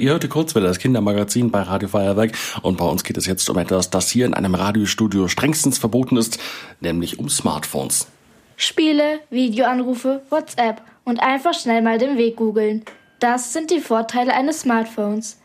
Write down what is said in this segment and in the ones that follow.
Ihr hört die Kurzwelle, das Kindermagazin bei Radio Feuerwerk und bei uns geht es jetzt um etwas, das hier in einem Radiostudio strengstens verboten ist, nämlich um Smartphones. Spiele, Videoanrufe, WhatsApp und einfach schnell mal den Weg googeln. Das sind die Vorteile eines Smartphones.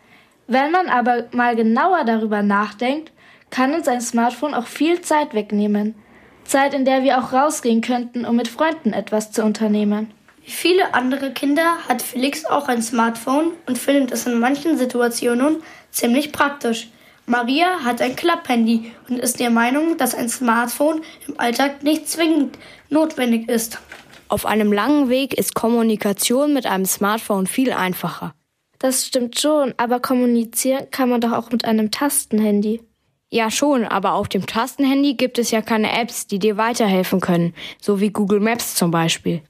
Wenn man aber mal genauer darüber nachdenkt, kann uns ein Smartphone auch viel Zeit wegnehmen. Zeit, in der wir auch rausgehen könnten, um mit Freunden etwas zu unternehmen. Wie viele andere Kinder hat Felix auch ein Smartphone und findet es in manchen Situationen ziemlich praktisch. Maria hat ein Klapphandy und ist der Meinung, dass ein Smartphone im Alltag nicht zwingend notwendig ist. Auf einem langen Weg ist Kommunikation mit einem Smartphone viel einfacher. Das stimmt schon, aber kommunizieren kann man doch auch mit einem Tastenhandy. Ja schon, aber auf dem Tastenhandy gibt es ja keine Apps, die dir weiterhelfen können, so wie Google Maps zum Beispiel.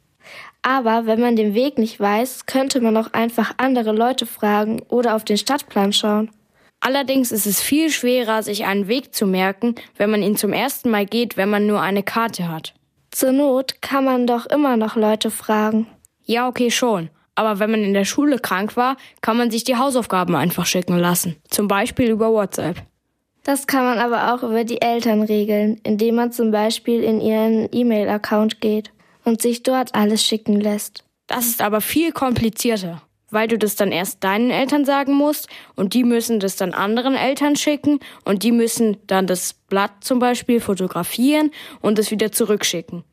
Aber wenn man den Weg nicht weiß, könnte man auch einfach andere Leute fragen oder auf den Stadtplan schauen. Allerdings ist es viel schwerer, sich einen Weg zu merken, wenn man ihn zum ersten Mal geht, wenn man nur eine Karte hat. Zur Not kann man doch immer noch Leute fragen. Ja, okay, schon. Aber wenn man in der Schule krank war, kann man sich die Hausaufgaben einfach schicken lassen. Zum Beispiel über WhatsApp. Das kann man aber auch über die Eltern regeln, indem man zum Beispiel in ihren E-Mail-Account geht und sich dort alles schicken lässt. Das ist aber viel komplizierter, weil du das dann erst deinen Eltern sagen musst und die müssen das dann anderen Eltern schicken und die müssen dann das Blatt zum Beispiel fotografieren und es wieder zurückschicken.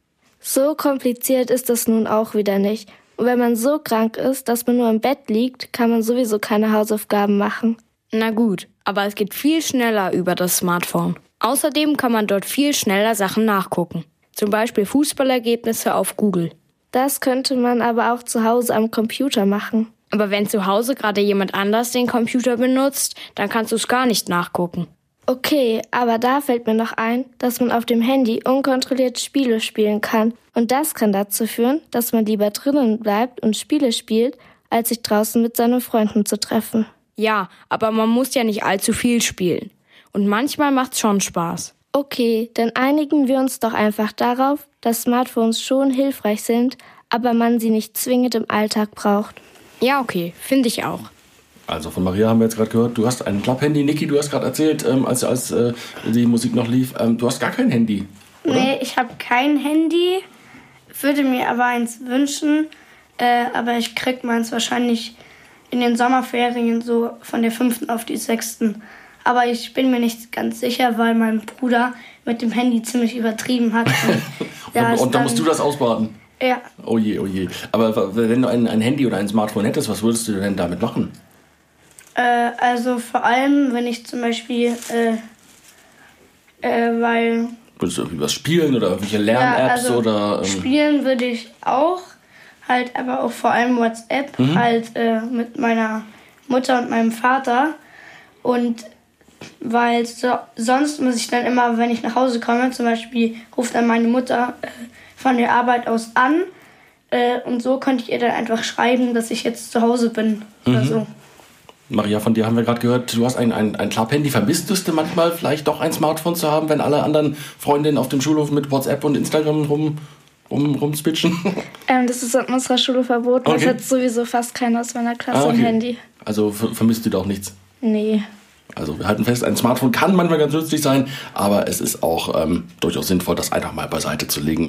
So kompliziert ist das nun auch wieder nicht. Und wenn man so krank ist, dass man nur im Bett liegt, kann man sowieso keine Hausaufgaben machen. Na gut, aber es geht viel schneller über das Smartphone. Außerdem kann man dort viel schneller Sachen nachgucken. Zum Beispiel Fußballergebnisse auf Google. Das könnte man aber auch zu Hause am Computer machen. Aber wenn zu Hause gerade jemand anders den Computer benutzt, dann kannst du es gar nicht nachgucken. Okay, aber da fällt mir noch ein, dass man auf dem Handy unkontrolliert Spiele spielen kann. Und das kann dazu führen, dass man lieber drinnen bleibt und Spiele spielt, als sich draußen mit seinen Freunden zu treffen. Ja, aber man muss ja nicht allzu viel spielen. Und manchmal macht's schon Spaß. Okay, dann einigen wir uns doch einfach darauf, dass Smartphones schon hilfreich sind, aber man sie nicht zwingend im Alltag braucht. Ja, okay, finde ich auch. Also von Maria haben wir jetzt gerade gehört, du hast ein Klapphandy. Niki, du hast gerade erzählt, ähm, als, als äh, die Musik noch lief, ähm, du hast gar kein Handy. Oder? Nee, ich habe kein Handy, würde mir aber eins wünschen, äh, aber ich krieg meins wahrscheinlich in den Sommerferien so von der fünften auf die sechsten. Aber ich bin mir nicht ganz sicher, weil mein Bruder mit dem Handy ziemlich übertrieben hat. Und, und, und dann musst du das ausbaden. Ja. Oh je, oh je. Aber wenn du ein, ein Handy oder ein Smartphone hättest, was würdest du denn damit machen? Äh, also vor allem, wenn ich zum Beispiel, äh, äh, weil... Würdest du irgendwie was spielen oder irgendwelche Lern-Apps ja, also oder... Ähm, spielen würde ich auch, halt aber auch vor allem WhatsApp, Mhm. halt äh, mit meiner Mutter und meinem Vater. Und weil so, sonst muss ich dann immer, wenn ich nach Hause komme, zum Beispiel ruft dann meine Mutter äh, von der Arbeit aus an. Äh, und so konnte ich ihr dann einfach schreiben, dass ich jetzt zu Hause bin. Oder Mhm. so. Maria, von dir haben wir gerade gehört, du hast ein, ein, ein Klapphandy. Vermisst du es denn manchmal, vielleicht doch ein Smartphone zu haben, wenn alle anderen Freundinnen auf dem Schulhof mit WhatsApp und Instagram rum, rum, rumspitchen? Ähm, das ist in unserer Schule verboten. Okay. Das hat sowieso fast keiner aus meiner Klasse Ah, okay. ein Handy. Also ver vermisst du doch nichts. Nee. Also wir halten fest, ein Smartphone kann manchmal ganz nützlich sein, aber es ist auch ähm, durchaus sinnvoll, das einfach mal beiseite zu legen.